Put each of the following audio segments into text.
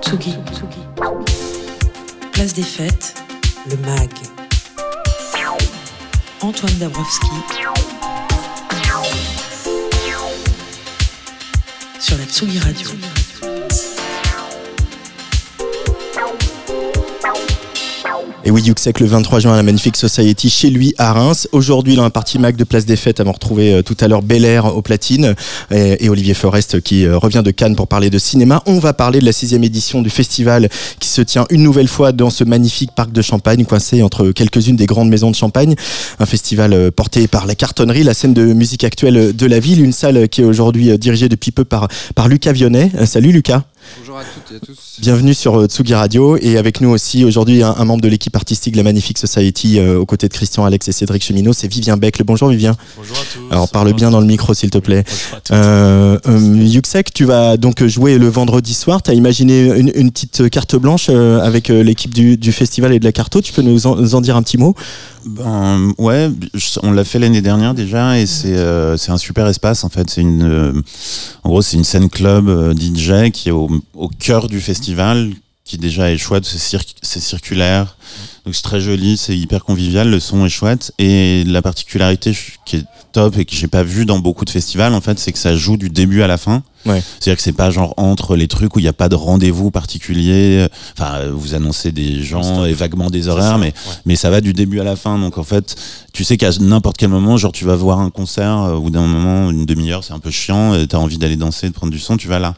Tsugi. Place des fêtes, le MAG. Antoine Dabrowski. Sur la Tsugi Radio. Et oui, Yuxek le 23 juin à la Magnifique Society chez lui à Reims. Aujourd'hui, dans la partie Mac de Place des Fêtes, avons retrouvé euh, tout à l'heure Bel Air au platine et, et Olivier Forest qui euh, revient de Cannes pour parler de cinéma. On va parler de la sixième édition du festival qui se tient une nouvelle fois dans ce magnifique parc de Champagne, coincé entre quelques-unes des grandes maisons de Champagne. Un festival euh, porté par la cartonnerie, la scène de musique actuelle de la ville, une salle qui est aujourd'hui dirigée depuis peu par, par Lucas Vionnet. Salut Lucas. Bonjour à toutes et à tous. Bienvenue sur euh, Tsugi Radio et avec nous aussi aujourd'hui un, un membre de l'équipe artistique de la Magnifique Society euh, aux côtés de Christian, Alex et Cédric Cheminot, c'est Vivien Beck. Bonjour Vivien. Bonjour à tous. Alors parle bien dans le micro s'il te plaît. Bonjour à tous. Euh, euh, Yuxek, tu vas donc jouer le vendredi soir. Tu as imaginé une, une petite carte blanche euh, avec euh, l'équipe du, du festival et de la carto. Tu peux nous en, nous en dire un petit mot? Ben, ouais, on l'a fait l'année dernière déjà et c'est euh, c'est un super espace en fait. C'est une, euh, en gros, c'est une scène club euh, DJ qui est au, au cœur du festival, qui déjà est chouette. C'est cir- c'est circulaire, donc c'est très joli, c'est hyper convivial. Le son est chouette et la particularité qui est top et que j'ai pas vu dans beaucoup de festivals en fait, c'est que ça joue du début à la fin. Ouais. C'est-à-dire que c'est pas genre entre les trucs où il n'y a pas de rendez-vous particulier. Enfin, euh, vous annoncez des gens et vaguement des horaires, mais mais ça va du début à la fin. Donc en fait, tu sais qu'à n'importe quel moment, genre tu vas voir un concert euh, ou d'un moment, une demi-heure, c'est un peu chiant, tu as envie d'aller danser, de prendre du son, tu vas là.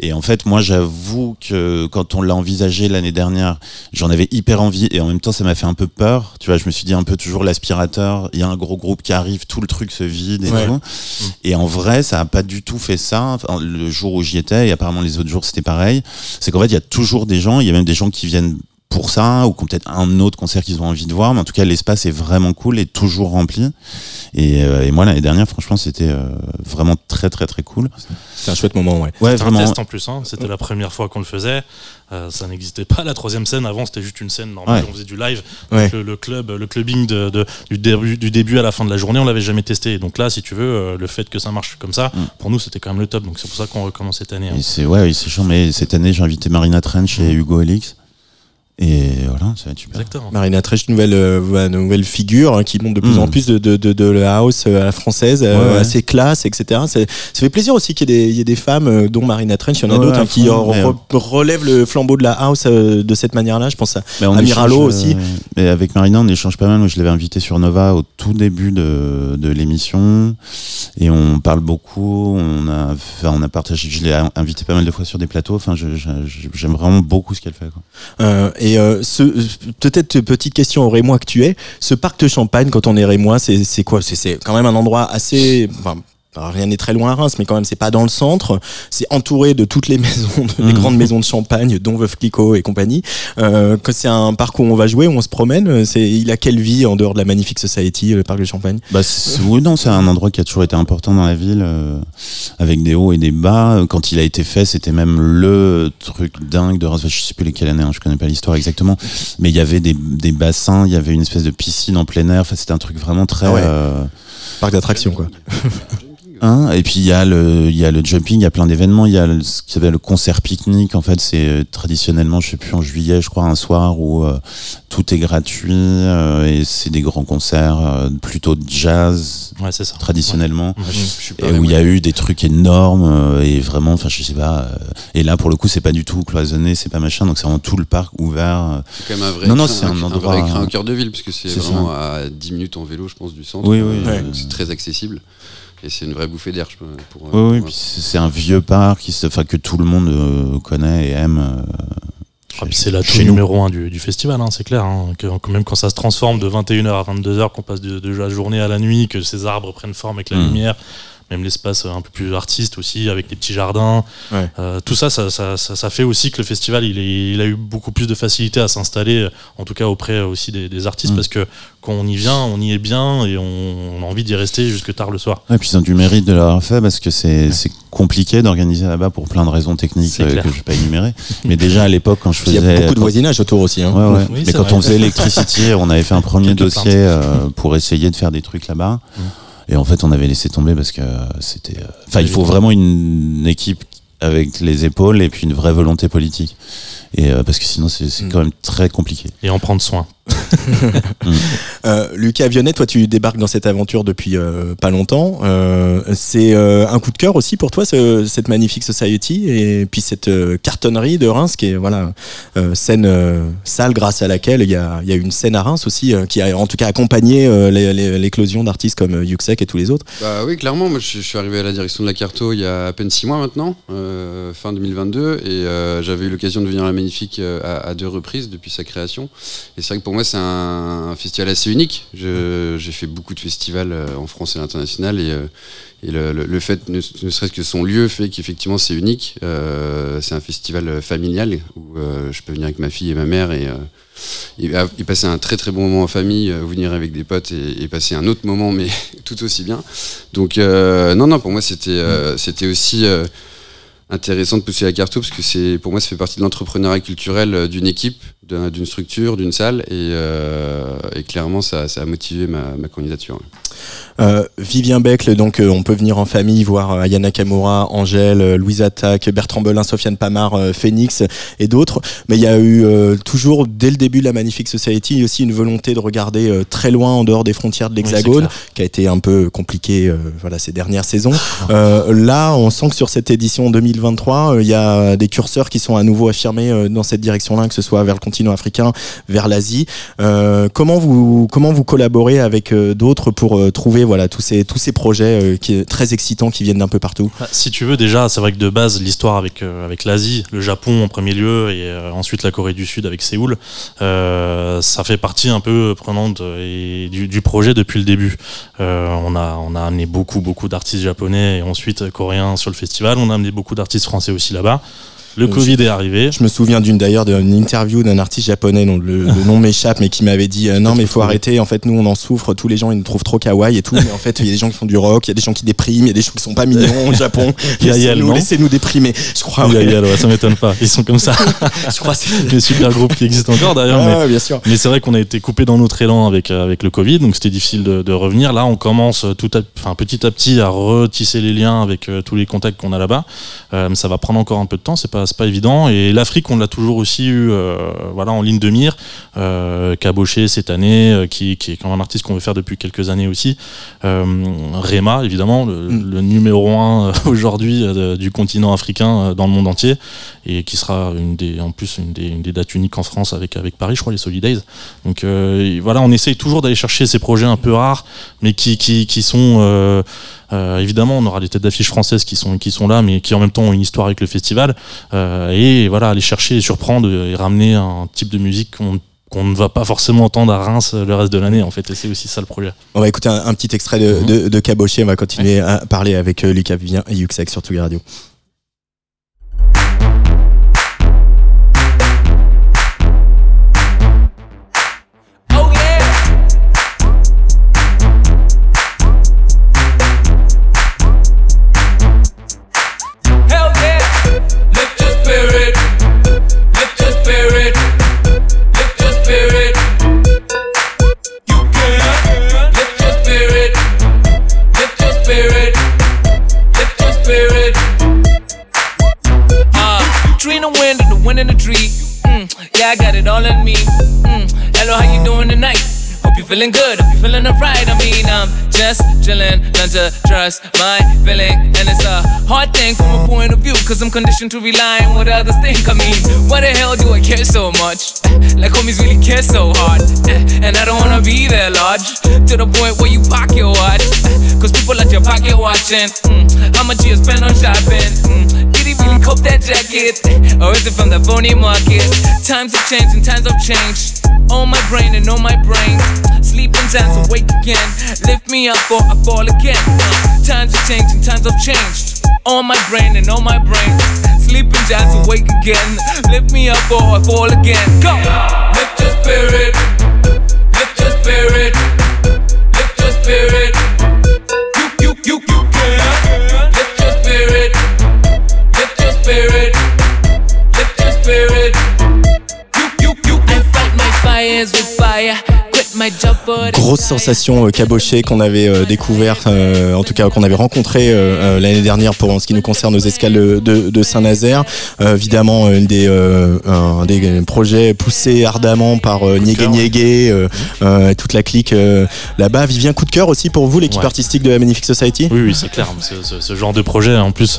Et en fait, moi, j'avoue que quand on l'a envisagé l'année dernière, j'en avais hyper envie et en même temps, ça m'a fait un peu peur. Tu vois, je me suis dit un peu toujours l'aspirateur, il y a un gros groupe qui arrive, tout le truc se vide et Ouais. tout. Et en vrai, ça a pas du tout fait ça. Enfin, le jour où j'y étais, et apparemment les autres jours, c'était pareil. C'est qu'en fait, il y a toujours des gens, il y a même des gens qui viennent pour ça, ou peut-être un autre concert qu'ils ont envie de voir, mais en tout cas, l'espace est vraiment cool et toujours rempli. Et, euh, et moi, l'année dernière, franchement, c'était euh, vraiment très, très, très cool. C'est un chouette moment, ouais. Ouais, C'était un vraiment. test en plus, hein. c'était la première fois qu'on le faisait. Euh, ça n'existait pas la troisième scène. Avant, c'était juste une scène normale. Ouais. On faisait du live. Ouais. Donc, le, le club, le clubbing de, de- du, début, du début à la fin de la journée, on l'avait jamais testé. Donc là, si tu veux, euh, le fait que ça marche comme ça, Mm. pour nous, c'était quand même le top. Donc c'est pour ça qu'on recommence cette année. hein. C'est ouais, oui, c'est chiant, mais cette année, j'ai invité Marina Trench et Hugo Elix. Et voilà, ça va être super. Exactement. Marina Tresch, nouvelle, euh, nouvelle figure hein, qui monte de plus Mm. en plus de, de, de, de la house euh, à la française, euh, Ouais, ouais. assez classe, etc. C'est- Ça fait plaisir aussi qu'il y, ait des- il y ait des femmes, euh, dont Marina Trench, il y en a Ouais, d'autres hein, qui euh, re- relèvent le flambeau de la house euh, de cette manière-là. Je pense à Mais on Amiralo échange, aussi. euh, mais avec Marina, on échange pas mal. Moi, je l'avais invité sur Nova au tout début de, de l'émission. Parle beaucoup. On a, on a partagé. Je l'ai invité pas mal de fois sur des plateaux. Enfin, j'aime vraiment beaucoup ce qu'elle fait. Euh, et euh, peut-être petite question au Rémois que tu es, ce parc de Champagne, quand on est Rémois, c'est quoi? C'est- quand même un endroit assez. Alors, rien n'est très loin à Reims, mais quand même, c'est pas dans le centre. C'est entouré de toutes les maisons, de- les Mhm. grandes maisons de Champagne, dont Veuve Clicquot et compagnie. Euh, que c'est un parc où on va jouer, où on se promène. C'est, il a quelle vie en dehors de la Magnifique Society, le parc de Champagne? Bah, c'est- oui, non, c'est un endroit qui a toujours été important dans la ville, euh, avec des hauts et des bas. Quand il a été fait, c'était même le truc dingue de Reims. Je sais plus lesquelles années, hein, je connais pas l'histoire exactement, mais il y avait des, des bassins, il y avait une espèce de piscine en plein air. Enfin, c'était un truc vraiment très. Ah ouais. euh, Parc d'attraction, quoi. Hein, et puis il y a le il y a le jumping, il y a plein d'événements, il y a le- ce qui s'appelle le concert pique-nique en fait, c'est euh, traditionnellement, je sais plus en juillet, je crois un soir où euh, tout est gratuit euh, et c'est des grands concerts euh, plutôt de jazz Ouais, c'est ça. traditionnellement. Ouais. Et où il y a eu des trucs énormes euh, et vraiment, enfin je sais pas. euh, et là pour le coup c'est pas du tout cloisonné, c'est pas machin, donc c'est vraiment tout le parc ouvert. C'est quand même un vrai, Non, non, c'est un un endroit- vrai écrin au cœur de ville, puisque c'est C'est vraiment à 10 minutes en vélo, je pense, du centre. Oui, oui, Euh, C'est très accessible. Et c'est une vraie bouffée d'air, je peux- pour, Oui, c'est un vieux parc qui se, que tout le monde euh, connaît et aime. euh, Ah, c'est chez nous. numéro un du, du festival, hein, c'est clair. hein, que, que même quand ça se transforme de 21h à 22h, qu'on passe de, de la journée à la nuit, que ces arbres prennent forme avec la Mm. lumière, même l'espace un peu plus artiste aussi, avec des petits jardins. Ouais. Euh, tout ça ça, ça, ça- ça fait aussi que le festival, il, est- il a eu beaucoup plus de facilité à s'installer, en tout cas auprès aussi des, des artistes, Mm. parce que quand on y vient, on y est bien et on, on a envie d'y rester jusque tard le soir. Et puis ils ont du mérite de l'avoir fait parce que c'est c'est compliqué d'organiser là-bas pour plein de raisons techniques C'est euh, que je vais pas énumérer. Mais déjà à l'époque quand je Il y faisais a beaucoup de voisinage autour aussi. Hein. Ouais, ouais. Oui, Mais c'est quand vrai. on faisait Electricity, on avait fait un premier dossier euh, pour essayer de faire des trucs là-bas. Mm. Et en fait, on avait laissé tomber parce que c'était. euh, Enfin, il faut vraiment une équipe avec les épaules et puis une vraie volonté politique. Et euh, parce que sinon, c'est c'est Mm. quand même très compliqué. Et en prendre soin. Euh, Lucas Vionnet, toi tu débarques dans cette aventure depuis euh, pas longtemps. Euh, c'est un coup de cœur aussi pour toi ce- cette magnifique society et puis cette cartonnerie de Reims qui est voilà scène salle grâce à laquelle il y a, une scène à Reims aussi qui a en tout cas accompagné l'éclosion d'artistes comme Yuxek et tous les autres. Bah oui, clairement. Moi, je, suis arrivé à la direction de la Carto il y a à peine six mois maintenant, fin 2022, et j'avais eu l'occasion de venir à la Magnifique à, à deux reprises depuis sa création. Et c'est vrai que pour moi, c'est un, festival assez unique. J'ai fait beaucoup de festivals euh, en France et à l'international, et, euh, le, fait, ne, serait-ce que son lieu, fait qu'effectivement c'est unique. Euh, c'est un festival familial où je peux venir avec ma fille et ma mère et et passer un très très bon moment en famille, venir avec des potes et, passer un autre moment, mais tout aussi bien. Donc non, non, pour moi c'était c'était aussi intéressant de pousser la carto parce que c'est pour moi ça fait partie de l'entrepreneuriat culturel d'une équipe, d'une structure, d'une salle et, euh, et clairement ça, ça a motivé ma, ma candidature. Euh, Vivien Becle, donc euh, on peut venir en famille voir euh, Ayana Kamura, Angèle, euh, Louise Attaque, Bertrand Belin, Sofiane Pamar, euh, Phoenix et d'autres. Mais il y a eu euh, toujours dès le début de la Magnifique Society aussi une volonté de regarder euh, très loin en dehors des frontières de l'Hexagone, qui a été un peu compliqué euh, voilà ces dernières saisons. Euh, là, on sent que sur cette édition 2023, euh, il y a des curseurs qui sont à nouveau affirmés euh, dans cette direction-là, que ce soit vers le continent africain, vers l'Asie. Euh, comment vous comment vous collaborez avec euh, d'autres pour euh, trouver voilà tous ces tous ces projets qui très excitants qui viennent d'un peu partout? Bah, Si tu veux, déjà, c'est vrai que de base, l'histoire avec, avec l'Asie, le Japon en premier lieu, et ensuite la Corée du Sud avec Séoul, ça fait partie un peu prenante et du, du projet depuis le début. On, a, on a amené beaucoup, beaucoup d'artistes japonais et ensuite coréens sur le festival. On a amené beaucoup d'artistes français aussi là-bas. Le Donc, Covid est arrivé. Je me souviens d'une d'ailleurs d'une interview d'un artiste japonais dont le, le nom m'échappe mais qui m'avait dit euh, non mais il faut arrêter en fait nous on en souffre tous les gens ils nous trouvent trop kawaii et tout mais en fait il y a des gens qui font du rock il y a des gens qui dépriment il y a des gens qui sont pas mignons au Japon laissez-nous déprimer je crois ouais. ouais, ouais, ça m'étonne pas. Ils sont comme ça. je crois que c'est Le super groupe qui existe encore d'ailleurs. mais Ah, bien sûr Mais c'est vrai qu'on a été coupé dans notre élan avec, euh, avec le Covid, donc c'était difficile de, de revenir. Là, on commence euh, tout à, enfin, petit à petit à retisser les liens avec euh, tous les contacts qu'on a là-bas. Euh, ça va prendre encore un peu de temps, c'est pas, c'est pas évident. Et l'Afrique, on l'a toujours aussi eu euh, voilà, en ligne de mire. Euh, Caboché cette année, euh, qui, qui est quand même un artiste qu'on veut faire depuis quelques années aussi. Euh, Rema, évidemment, le, Mm. le numéro un euh, aujourd'hui euh, du continent africain euh, dans le monde entier et qui sera une des, en plus une des, une des dates uniques en France avec, avec Paris, je crois, les Solidays. Donc euh, voilà, on essaye toujours d'aller chercher ces projets un peu rares, mais qui, qui, qui sont euh, euh, évidemment, on aura des têtes d'affiches françaises qui sont, qui sont là, mais qui en même temps ont une histoire avec le festival. Euh, et voilà, aller chercher et surprendre et ramener un type de musique qu'on qu'on ne va pas forcément entendre à Reims le reste de l'année en fait. Et c'est aussi ça le projet. On va écouter un, un petit extrait de, de, de Caboché on va continuer à parler avec euh, Lucas Vivien et Yuxek sur Tsugi Radio in the tree. Mm, yeah, I got it all in me. Mm, hello, how you doing tonight? You feeling good, hope you feeling alright. I mean, I'm just chillin', learn to trust my feeling. And it's a hard thing from a point of view, cause I'm conditioned to rely on what others think. I mean, why the hell do I care so much? Like homies really care so hard. And I don't wanna be there large, to the point where you pocket watch. Cause people at your pocket watching. Mm, how much you spend on shopping? Mm, did he really cope that jacket? Or is it from the phony market? Times have changed and times have changed. On my brain and on my brain. Sleeping times awake again. Lift me up or I fall again. Times are changing, times have changed. On my brain and on my brain. Sleeping times awake again. Lift me up or I fall again. Go! Lift your spirit. Lift your spirit. Lift your spirit. Grosse sensation euh, cabochée qu'on avait euh, découvert, euh, en tout cas qu'on avait rencontré euh, l'année dernière pour en ce qui nous concerne aux escales de, de Saint-Nazaire. Évidemment, une des, un des projets poussés ardemment par Niégué. Niégué, toute la clique là-bas. Vivien, coup de cœur aussi pour vous, l'équipe Ouais. artistique de la Magnifique Society Oui, oui, c'est clair. Ce, ce- ce genre de projet, en plus,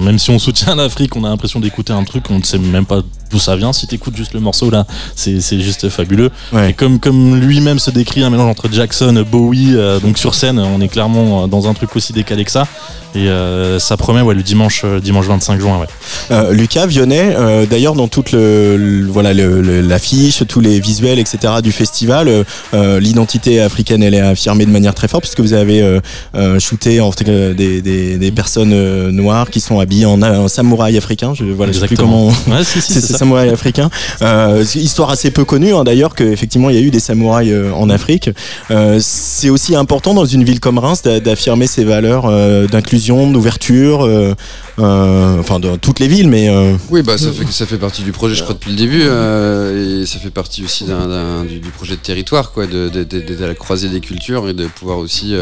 même si on soutient l'Afrique, on a l'impression d'écouter un truc, on ne sait même pas d'où ça vient. Si t'écoutes juste le morceau là, c'est c'est juste fabuleux. Ouais. Et comme, comme lui-même se décrit, un mélange entre Jackson, Bowie, euh, donc sur scène, on est clairement dans un truc aussi décalé que ça. Et euh, ça promet, ouais, le dimanche, euh, dimanche 25 juin, ouais. Euh, Lucas Vionnet, euh, d'ailleurs dans toute le, le- voilà le- l'affiche, tous les visuels, etc. du festival, euh, euh, l'identité africaine elle est affirmée de manière très forte puisque vous avez euh, euh, shooté en fait, euh, des, des, des personnes euh, noires qui sont habillées en, en samouraï africain. Je voilà, je sais plus comment. Ouais, si, si, C'est c'est ces ça. samouraïs africains. Euh, c'est une histoire assez peu connue hein, d'ailleurs qu'effectivement il y a eu des samouraïs euh, en Afrique. Euh, c'est aussi important dans une ville comme Reims d'a- d'affirmer ces valeurs euh, d'inclusion, d'ouverture, euh, enfin dans toutes les villes, mais Oui, bah ça fait ça fait partie du projet, je crois depuis le début, et ça fait partie aussi d'un- du, projet de territoire, quoi, de- de- de- d'être à la croisée des cultures et de pouvoir aussi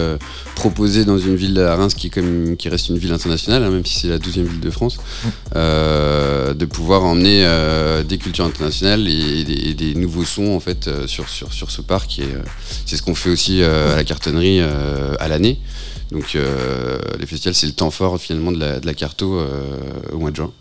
proposer dans une ville à Reims qui, comme, qui reste une ville internationale, hein, même si c'est la 12e ville de France, de pouvoir emmener des cultures internationales et, des, nouveaux sons en fait sur, sur, sur ce parc. Et c'est ce qu'on fait aussi euh, à la cartonnerie euh, à l'année. Donc euh, les festivals, c'est le temps fort finalement de la, carto au mois de juin.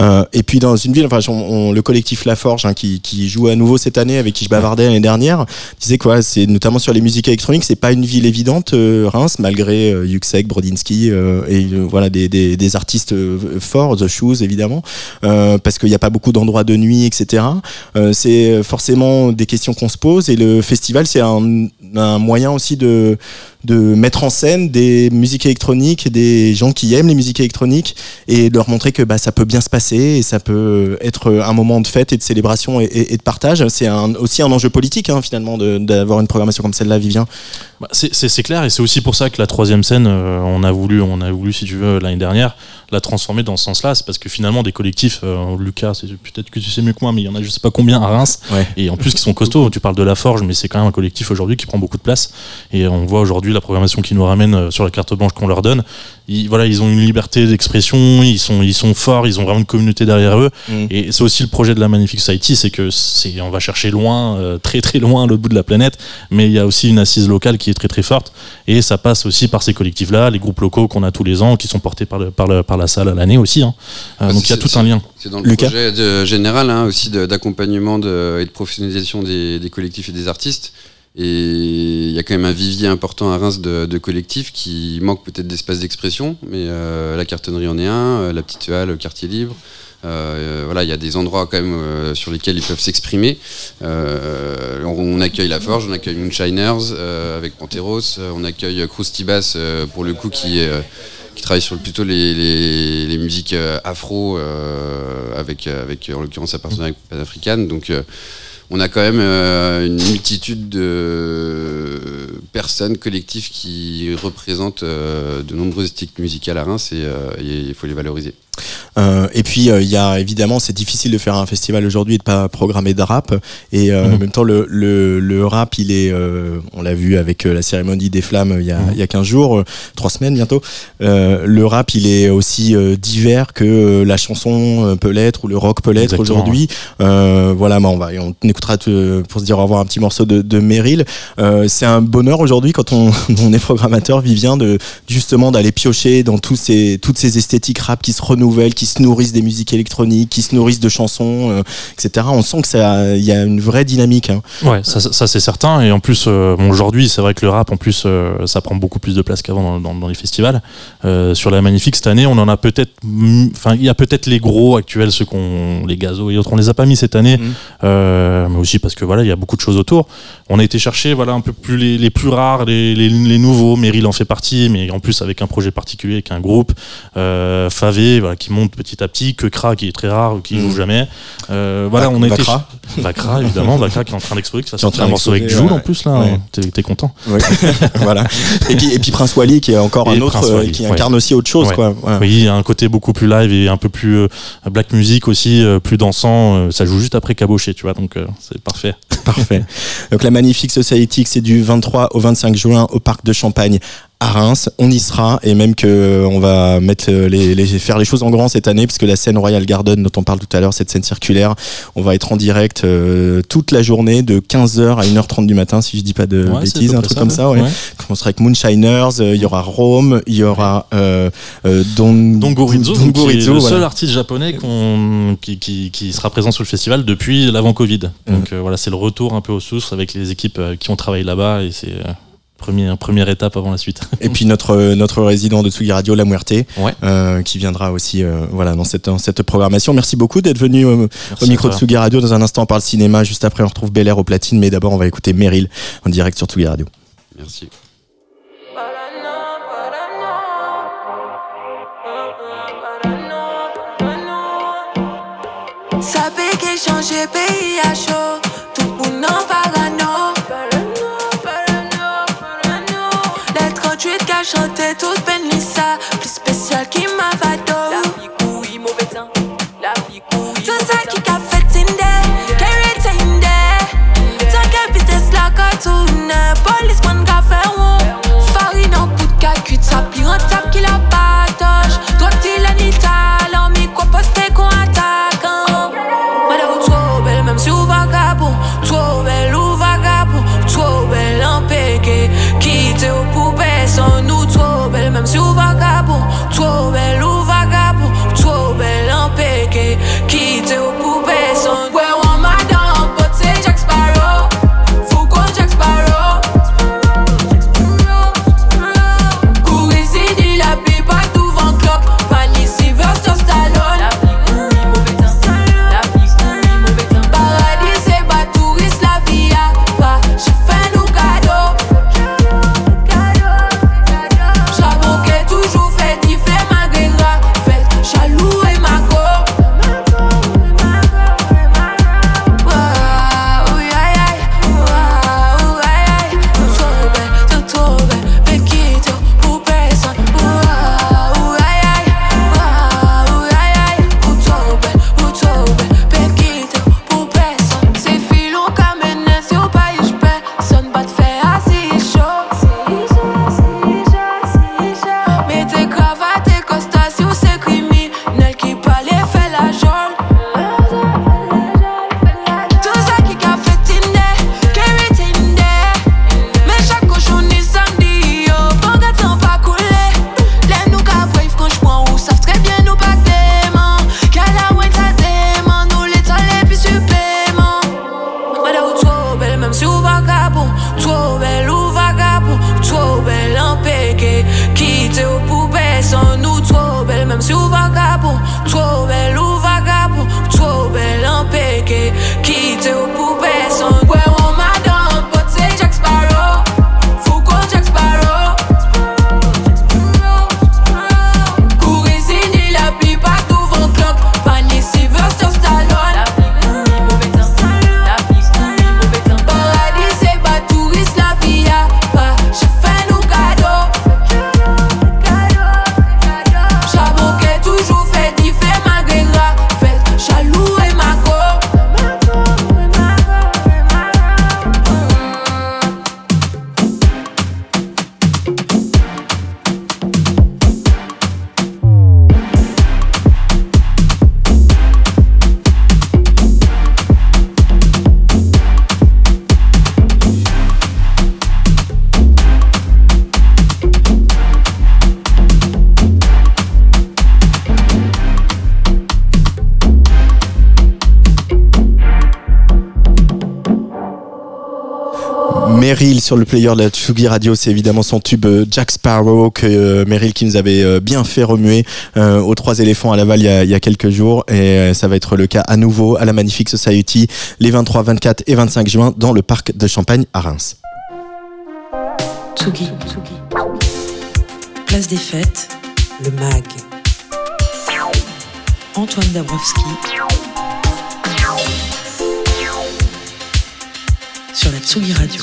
Euh, et puis dans une ville, enfin, le collectif La Forge hein, qui, joue à nouveau cette année, avec qui je bavardais l'année dernière, disait quoi C'est notamment sur les musiques électroniques, c'est pas une ville évidente, euh, Reims, malgré euh, Yuxek, Brodinski euh, et voilà des, artistes forts, The Shoes évidemment, parce qu'il n'y a pas beaucoup d'endroits de nuit, etc. C'est forcément des questions qu'on se pose et le festival, c'est un moyen aussi de de mettre en scène des musiques électroniques, des gens qui aiment les musiques électroniques et de leur montrer que bah, ça peut bien se passer et ça peut être un moment de fête et de célébration et, de partage. C'est aussi un enjeu politique hein, finalement d'avoir une programmation comme celle-là, Vivien. Bah, c'est clair et c'est aussi pour ça que la troisième scène, euh, on a voulu, on a voulu, si tu veux, l'année dernière, la transformer dans ce sens-là. C'est parce que finalement, des collectifs, euh, Lucas, c'est peut-être que tu sais mieux que moi, mais il y en a je sais pas combien à Reims, Ouais. et en plus qui sont costauds. Tu parles de la Forge, mais c'est quand même un collectif aujourd'hui qui prend beaucoup de place. Et on voit aujourd'hui la programmation qu'ils nous ramènent euh, sur la carte blanche qu'on leur donne. Ils, voilà, ils ont une liberté d'expression, ils sont, ils sont forts, ils ont vraiment une communauté derrière eux. Mm. Et c'est aussi le projet de la Magnifique Society, c'est que c'est, on va chercher loin, euh, très très loin, à l'autre bout de la planète, mais il y a aussi une assise locale qui est très très forte. Et ça passe aussi par ces collectifs-là, les groupes locaux qu'on a tous les ans, qui sont portés par, le- par, le- par la salle à l'année aussi. hein. Euh, Ah, donc il y a tout un lien. C'est dans le Lucas projet de- général hein, aussi d'accompagnement et de professionnalisation des, des collectifs et des artistes. Et il y a quand même un vivier important à Reims de, collectifs qui manque peut-être d'espace d'expression, mais euh, la cartonnerie en est un, euh, la petite halle, le quartier libre. Euh, voilà, il y a des endroits quand même sur lesquels ils peuvent s'exprimer. On, accueille La Forge, on accueille Moonshiners avec Panteros, on accueille euh, pour le coup qui travaille sur plutôt les, musiques afro avec, en l'occurrence un partenariat avec panafricaine. Donc on a quand même euh, une multitude de personnes, collectifs qui représentent euh, de nombreuses techniques musicales à Reims euh, et il faut les valoriser. Euh, et puis euh, il y a évidemment, c'est difficile de faire un festival aujourd'hui et de pas programmer de rap. Et euh, Mhm. en même temps, le, le, le rap, il est, euh, on l'a vu avec euh, la cérémonie des flammes il y a, Mhm. il y a 15 jours, euh, trois semaines bientôt. Euh, le rap, il est aussi euh, divers que la chanson peut l'être ou le rock peut l'être aujourd'hui. Euh, voilà, bah, on va, on écoutera pour se dire au revoir un petit morceau de, de Meryl. Euh, c'est un bonheur aujourd'hui quand on, on est programmateur, Vivien, de justement d'aller piocher dans tous ces, toutes ces esthétiques rap qui se qui se nourrissent des musiques électroniques, qui se nourrissent de chansons, euh, etc. On sent que ça, il y a une vraie dynamique. hein. Ouais, ça, c'est certain. Et en plus, euh, bon, aujourd'hui, c'est vrai que le rap, en plus, euh, ça prend beaucoup plus de place qu'avant dans, dans- dans les festivals. Sur la Magnifique cette année, on en a peut-être, mm, enfin, il y a peut-être les gros actuels, ceux qu'on, les gazos et autres, on les a pas mis cette année, euh, mais aussi parce que voilà, il y a beaucoup de choses autour. On a été chercher, voilà, un peu plus les, les plus rares, les, les, les nouveaux. Meryl en fait partie, mais en plus avec un projet particulier, avec un groupe. Favé, voilà, qui monte petit à petit, que Kra qui est très rare ou qui Mhm. joue jamais. Euh, voilà, on a été Vacra. Vacra évidemment, Vacra qui est en train d'exploser, qui va Qui est en sortir train un morceau avec Jules ouais. en plus là. Ouais. hein. T'es t'es content. Ouais. voilà. Et puis, et puis Prince Wally qui est encore Et un autre Wally, qui ouais. incarne aussi autre chose Ouais. quoi. Voilà. Oui, il y a un côté beaucoup plus live et un peu plus euh, black music aussi, euh, plus dansant. euh, ça joue juste après Caboché, tu vois, donc euh, c'est parfait. Parfait. Donc la Magnifique Society, c'est du 23 au 25 juin au parc de Champagne à Reims. On y sera et même que euh, on va mettre euh, les, les- faire les choses en grand cette année puisque la scène Royal Garden dont on parle tout à l'heure, cette scène circulaire, on va être en direct euh, toute la journée de 15h à 1h30 du matin si je dis pas de Ouais, bêtises, un truc comme ça. Ouais. ouais. On sera avec Moonshiners, euh, il y aura Rome, il y aura euh, Don Donc Don donc, Gorizo, le seul artiste japonais qui, qui- qui sera présent sur le festival depuis l'avant Covid. Donc euh, voilà, c'est le retour un peu aux sources avec les équipes qui ont travaillé là-bas et c'est première, première étape avant la suite. Et puis notre notre résident de Tsugi Radio, La Muerte, Ouais. euh, qui viendra aussi euh, voilà dans cette dans cette programmation. Merci beaucoup d'être venu euh, Merci au micro de. Tsugi Radio. Dans un instant, on parle cinéma. Juste après, on retrouve Bel Air au platine. Mais d'abord, on va écouter Meryl en direct sur Tsugi Radio. Merci. Ça fait qu'elle change pays à chaud. Tout le monde en parano. 38 qu'a chanté toute Lisa. Plus spécial qui m'a sur le player de la Tsugi Radio, c'est évidemment son tube euh, Jack Sparrow que euh, Meryl qui nous avait euh, bien fait remuer aux trois éléphants à Laval il y a, quelques jours et ça va être le cas à nouveau à la Magnifique Society les 23, 24 et 25 juin dans le parc de Champagne à Reims. Tsugi. Place des fêtes, le MAG. Antoine Dabrowski sur la Tsugi Radio.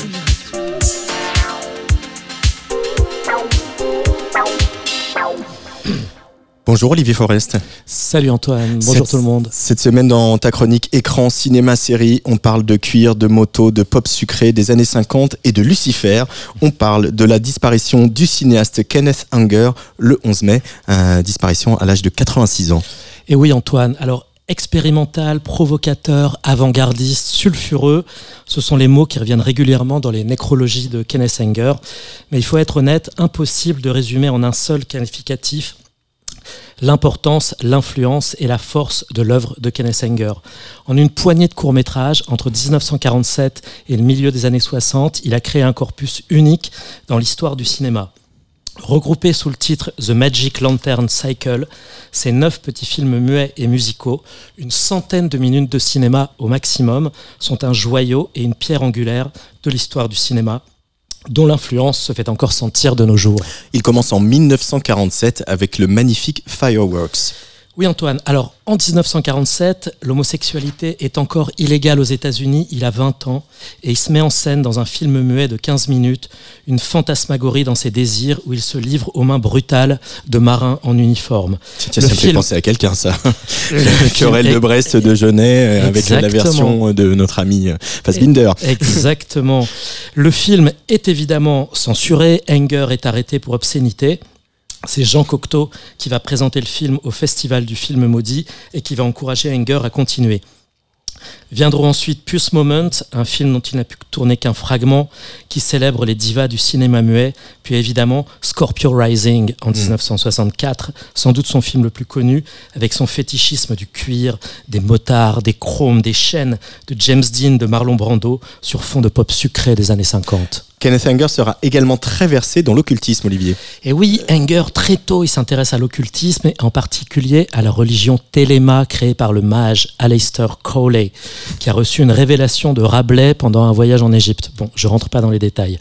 Bonjour Olivier Forest. Salut Antoine, bonjour Cette- tout le monde. Cette semaine dans ta chronique écran, cinéma, série, on parle de cuir, de moto, de pop sucré des années 50 et de Lucifer. On parle de la disparition du cinéaste Kenneth Anger le 11 mai, euh, disparition à l'âge de 86 ans. Et oui Antoine, alors expérimental, provocateur, avant-gardiste, sulfureux, ce sont les mots qui reviennent régulièrement dans les nécrologies de Kenneth Anger. Mais il faut être honnête, impossible de résumer en un seul qualificatif l'importance, l'influence et la force de l'œuvre de Kenneth Anger. En une poignée de courts-métrages, entre 1947 et le milieu des années 60, il a créé un corpus unique dans l'histoire du cinéma. Regroupés sous le titre The Magic Lantern Cycle, ces neuf petits films muets et musicaux, une centaine de minutes de cinéma au maximum, sont un joyau et une pierre angulaire de l'histoire du cinéma, dont l'influence se fait encore sentir de nos jours. Il commence en 1947 avec le magnifique Fireworks. Oui Antoine, alors en 1947, l'homosexualité est encore illégale aux États-Unis, il a 20 ans, et il se met en scène dans un film muet de 15 minutes, une fantasmagorie dans ses désirs où il se livre aux mains brutales de marins en uniforme. Tiens, Le ça me fait penser à quelqu'un ça. Le Querelle de Brest de Genet euh, avec la version de notre ami euh, Fassbinder. Exactement. Le film est évidemment censuré. Anger est arrêté pour obscénité. C'est Jean Cocteau qui va présenter le film au Festival du film maudit et qui va encourager Anger à continuer. Viendront ensuite Puce Moment, un film dont il n'a pu tourner qu'un fragment, qui célèbre les divas du cinéma muet, puis évidemment Scorpio Rising en 1964, sans doute son film le plus connu, avec son fétichisme du cuir, des motards, des chromes, des chaînes, de James Dean, de Marlon Brando, sur fond de pop sucré des années 50. Kenneth Anger sera également très versé dans l'occultisme, Olivier. Et oui, Anger, très tôt, il s'intéresse à l'occultisme et en particulier à la religion Téléma créée par le mage Aleister Crowley, qui a reçu une révélation de Rabelais pendant un voyage en Égypte. Bon, je rentre pas dans les détails.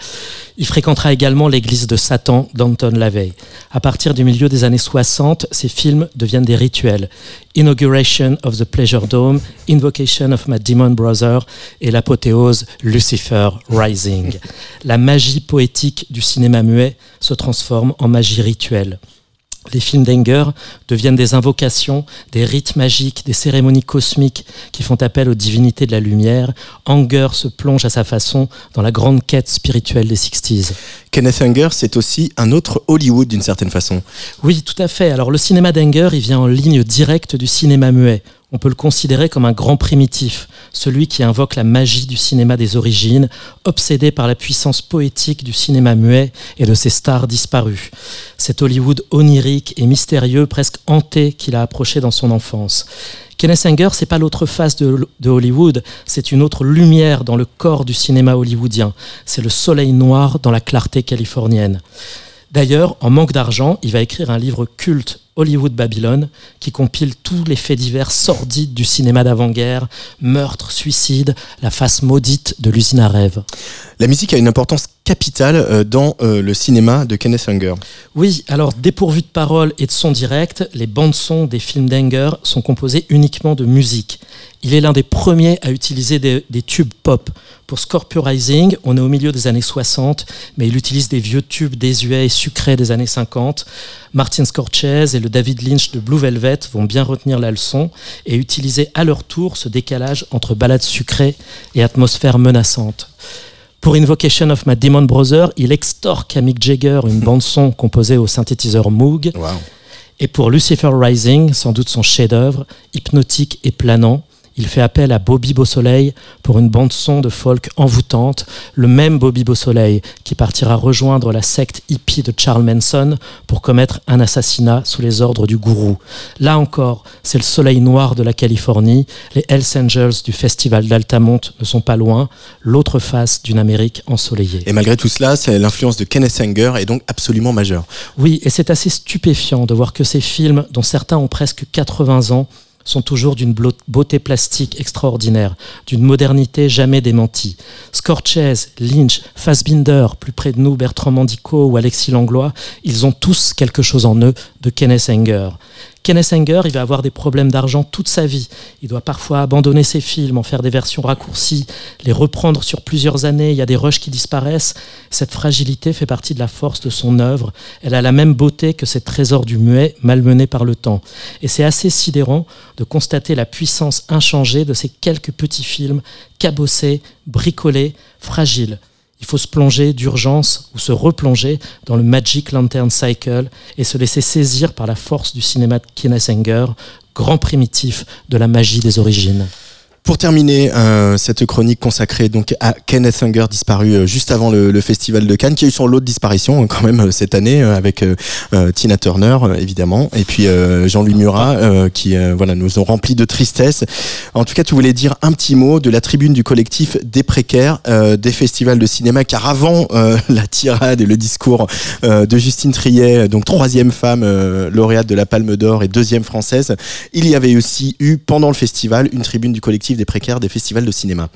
Il fréquentera également l'église de Satan d'Anton LaVey. À partir du milieu des années 60, ces films deviennent des rituels. Inauguration of the Pleasure Dome, Invocation of My Demon Brother et l'apothéose Lucifer Rising. La magie poétique du cinéma muet se transforme en magie rituelle. Les films d'Anger deviennent des invocations, des rites magiques, des cérémonies cosmiques qui font appel aux divinités de la lumière. Anger se plonge à sa façon dans la grande quête spirituelle des 60s. Kenneth Anger, c'est aussi un autre Hollywood d'une certaine façon. Oui, tout à fait. Alors le cinéma d'Anger, il vient en ligne directe du cinéma muet. On peut le considérer comme un grand primitif, celui qui invoque la magie du cinéma des origines, obsédé par la puissance poétique du cinéma muet et de ses stars disparues. Cet Hollywood onirique et mystérieux, presque hanté qu'il a approché dans son enfance. Kenneth Anger, c'est pas l'autre face de, de Hollywood, c'est une autre lumière dans le corps du cinéma hollywoodien. C'est le soleil noir dans la clarté californienne. D'ailleurs, en manque d'argent, il va écrire un livre culte, Hollywood Babylone, qui compile tous les faits divers sordides du cinéma d'avant-guerre, meurtres, suicides, la face maudite de l'usine à rêve. La musique a une importance capitale euh, dans euh, le cinéma de Kenneth Anger. Oui, alors dépourvu de paroles et de sons directs, les bandes-sons des films d'Anger sont composées uniquement de musique. Il est l'un des premiers à utiliser des, des tubes pop. Pour Scorpio Rising, on est au milieu des années 60, mais il utilise des vieux tubes désuets et sucrés des années 50. Martin Scorsese et le David Lynch de Blue Velvet vont bien retenir la leçon et utiliser à leur tour ce décalage entre ballades sucrées et atmosphère menaçante. Pour Invocation of My Demon Brother, il extorque à Mick Jagger une bande-son composée au synthétiseur Moog. Et pour Lucifer Rising, sans doute son chef-d'œuvre, hypnotique et planant, il fait appel à Bobby Beausoleil pour une bande-son de folk envoûtante, le même Bobby Beausoleil qui partira rejoindre la secte hippie de Charles Manson pour commettre un assassinat sous les ordres du gourou. Là encore, c'est le soleil noir de la Californie, les Hells Angels du festival d'Altamont ne sont pas loin, l'autre face d'une Amérique ensoleillée. Et malgré tout cela, l'influence de Kenneth Anger est donc absolument majeure. Oui, et c'est assez stupéfiant de voir que ces films, dont certains ont presque 80 ans, sont toujours d'une beauté plastique extraordinaire, d'une modernité jamais démentie. Scorsese, Lynch, Fassbinder, plus près de nous Bertrand Mandico ou Alexis Langlois, ils ont tous quelque chose en eux de Kenneth Anger. Kenneth Anger, il va avoir des problèmes d'argent toute sa vie. Il doit parfois abandonner ses films, en faire des versions raccourcies, les reprendre sur plusieurs années. Il y a des rushs qui disparaissent. Cette fragilité fait partie de la force de son œuvre. Elle a la même beauté que ces trésors du muet malmenés par le temps. Et c'est assez sidérant de constater la puissance inchangée de ces quelques petits films cabossés, bricolés, fragiles. Il faut se plonger d'urgence ou se replonger dans le Magic Lantern Cycle et se laisser saisir par la force du cinéma de Kenneth grand primitif de la magie des origines. Pour terminer euh, cette chronique consacrée donc à Kenneth Unger disparu euh, juste avant le, le festival de Cannes, qui a eu son lot de disparitions euh, quand même euh, cette année euh, avec euh, Tina Turner évidemment et puis Jean-Louis Murat qui voilà nous ont rempli de tristesse. En tout cas, tu voulais dire un petit mot de la tribune du collectif des précaires des festivals de cinéma, car avant la tirade et le discours de Justine Triet, donc troisième femme lauréate de la Palme d'Or et deuxième française, il y avait aussi eu pendant le festival une tribune du collectif des précaires des festivals de cinéma.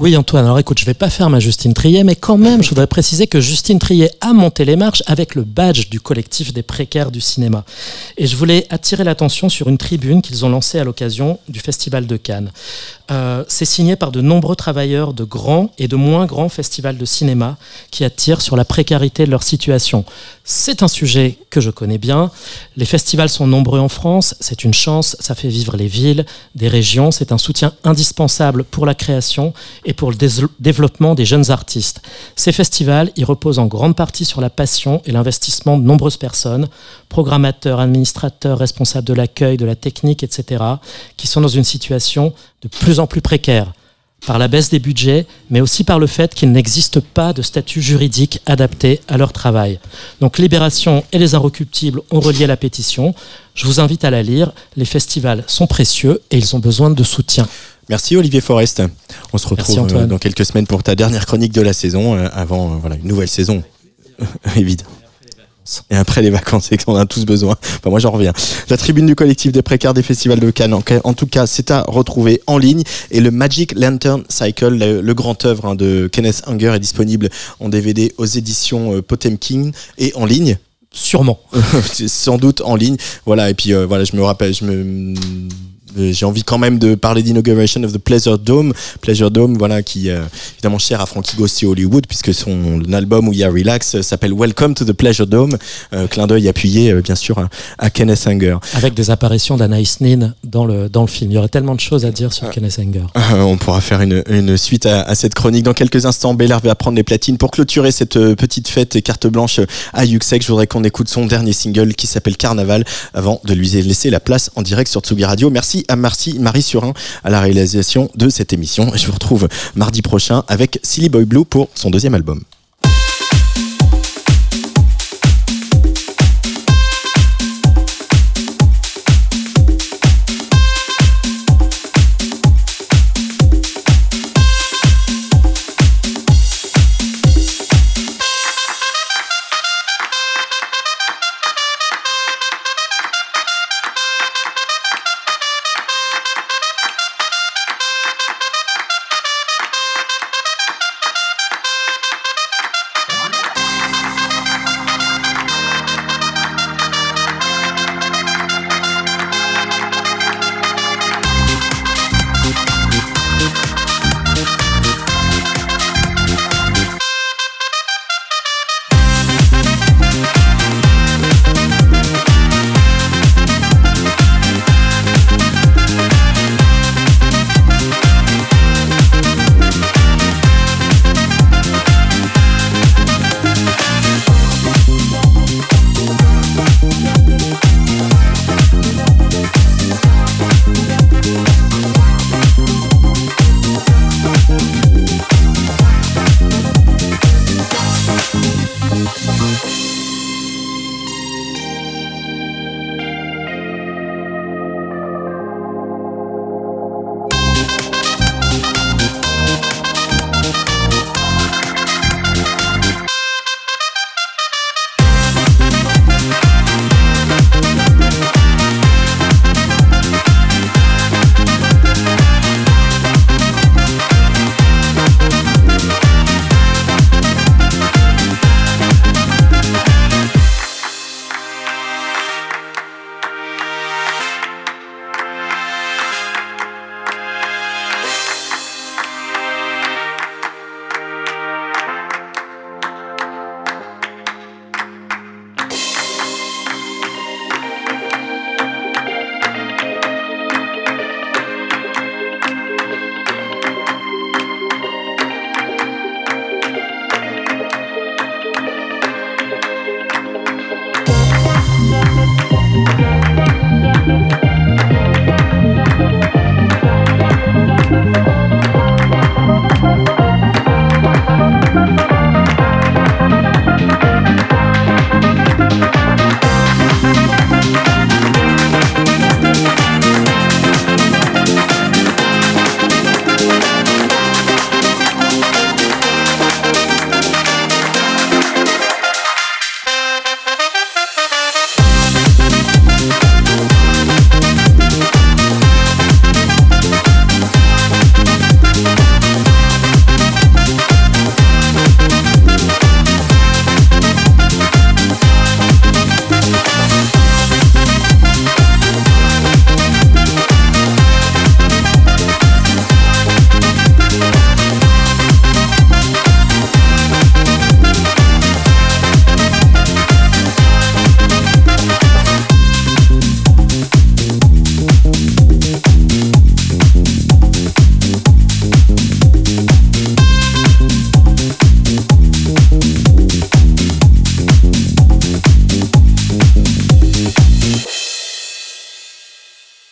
Oui, Antoine, alors écoute, je vais pas faire ma Justine Triet, mais quand même, je voudrais préciser que Justine Triet a monté les marches avec le badge du collectif des précaires du cinéma. Et je voulais attirer l'attention sur une tribune qu'ils ont lancée à l'occasion du Festival de Cannes. Euh, c'est signé par de nombreux travailleurs de grands et de moins grands festivals de cinéma qui attirent sur la précarité de leur situation. C'est un sujet que je connais bien. Les festivals sont nombreux en France, c'est une chance, ça fait vivre les villes, des régions, c'est un soutien indispensable pour la création pour le développement des jeunes artistes. Ces festivals, ils reposent en grande partie sur la passion et l'investissement de nombreuses personnes, programmateurs, administrateurs, responsables de l'accueil, de la technique, etc., qui sont dans une situation de plus en plus précaire par la baisse des budgets, mais aussi par le fait qu'il n'existe pas de statut juridique adapté à leur travail. Donc Libération et les Inrecuptibles ont relié la pétition. Je vous invite à la lire. Les festivals sont précieux et ils ont besoin de soutien. Merci Olivier Forest. On se retrouve euh, dans quelques semaines pour ta dernière chronique de la saison, euh, avant euh, voilà, une nouvelle saison, évidemment. Et après les vacances, c'est qu'on a tous besoin. Enfin, moi, j'en reviens. La tribune du collectif des précaires des festivals de Cannes, en, tout cas, c'est à retrouver en ligne. Et le Magic Lantern Cycle, le, le grand œuvre hein, de Kenneth Unger, est disponible en DVD aux éditions Potemkin et en ligne. Sûrement. Sans doute en ligne. Voilà, et puis euh, voilà, je me rappelle, je me j'ai envie quand même de parler d'Inauguration of the Pleasure Dome, Pleasure Dome, voilà, qui est évidemment cher à Frankie Ghost et Hollywood, puisque son album où il y a Relax euh, s'appelle Welcome to the Pleasure Dome, euh, clin d'œil appuyé euh, bien sûr à, à Kenneth Anger. Avec des apparitions d'Anaïs Nin dans le, dans le film. Il y aurait tellement de choses à dire sur Kenneth Anger. Euh, on pourra faire une, une suite à, à cette chronique dans quelques instants. Belair va prendre les platines pour clôturer cette euh, petite fête et carte blanche à Yuxek. Je voudrais qu'on écoute son dernier single qui s'appelle Carnaval avant de lui laisser la place en direct sur Tsugi Radio. Merci à Marcy, Marie Surin à la réalisation de cette émission. Je vous retrouve mardi prochain avec Silly Boy Blue pour son deuxième album.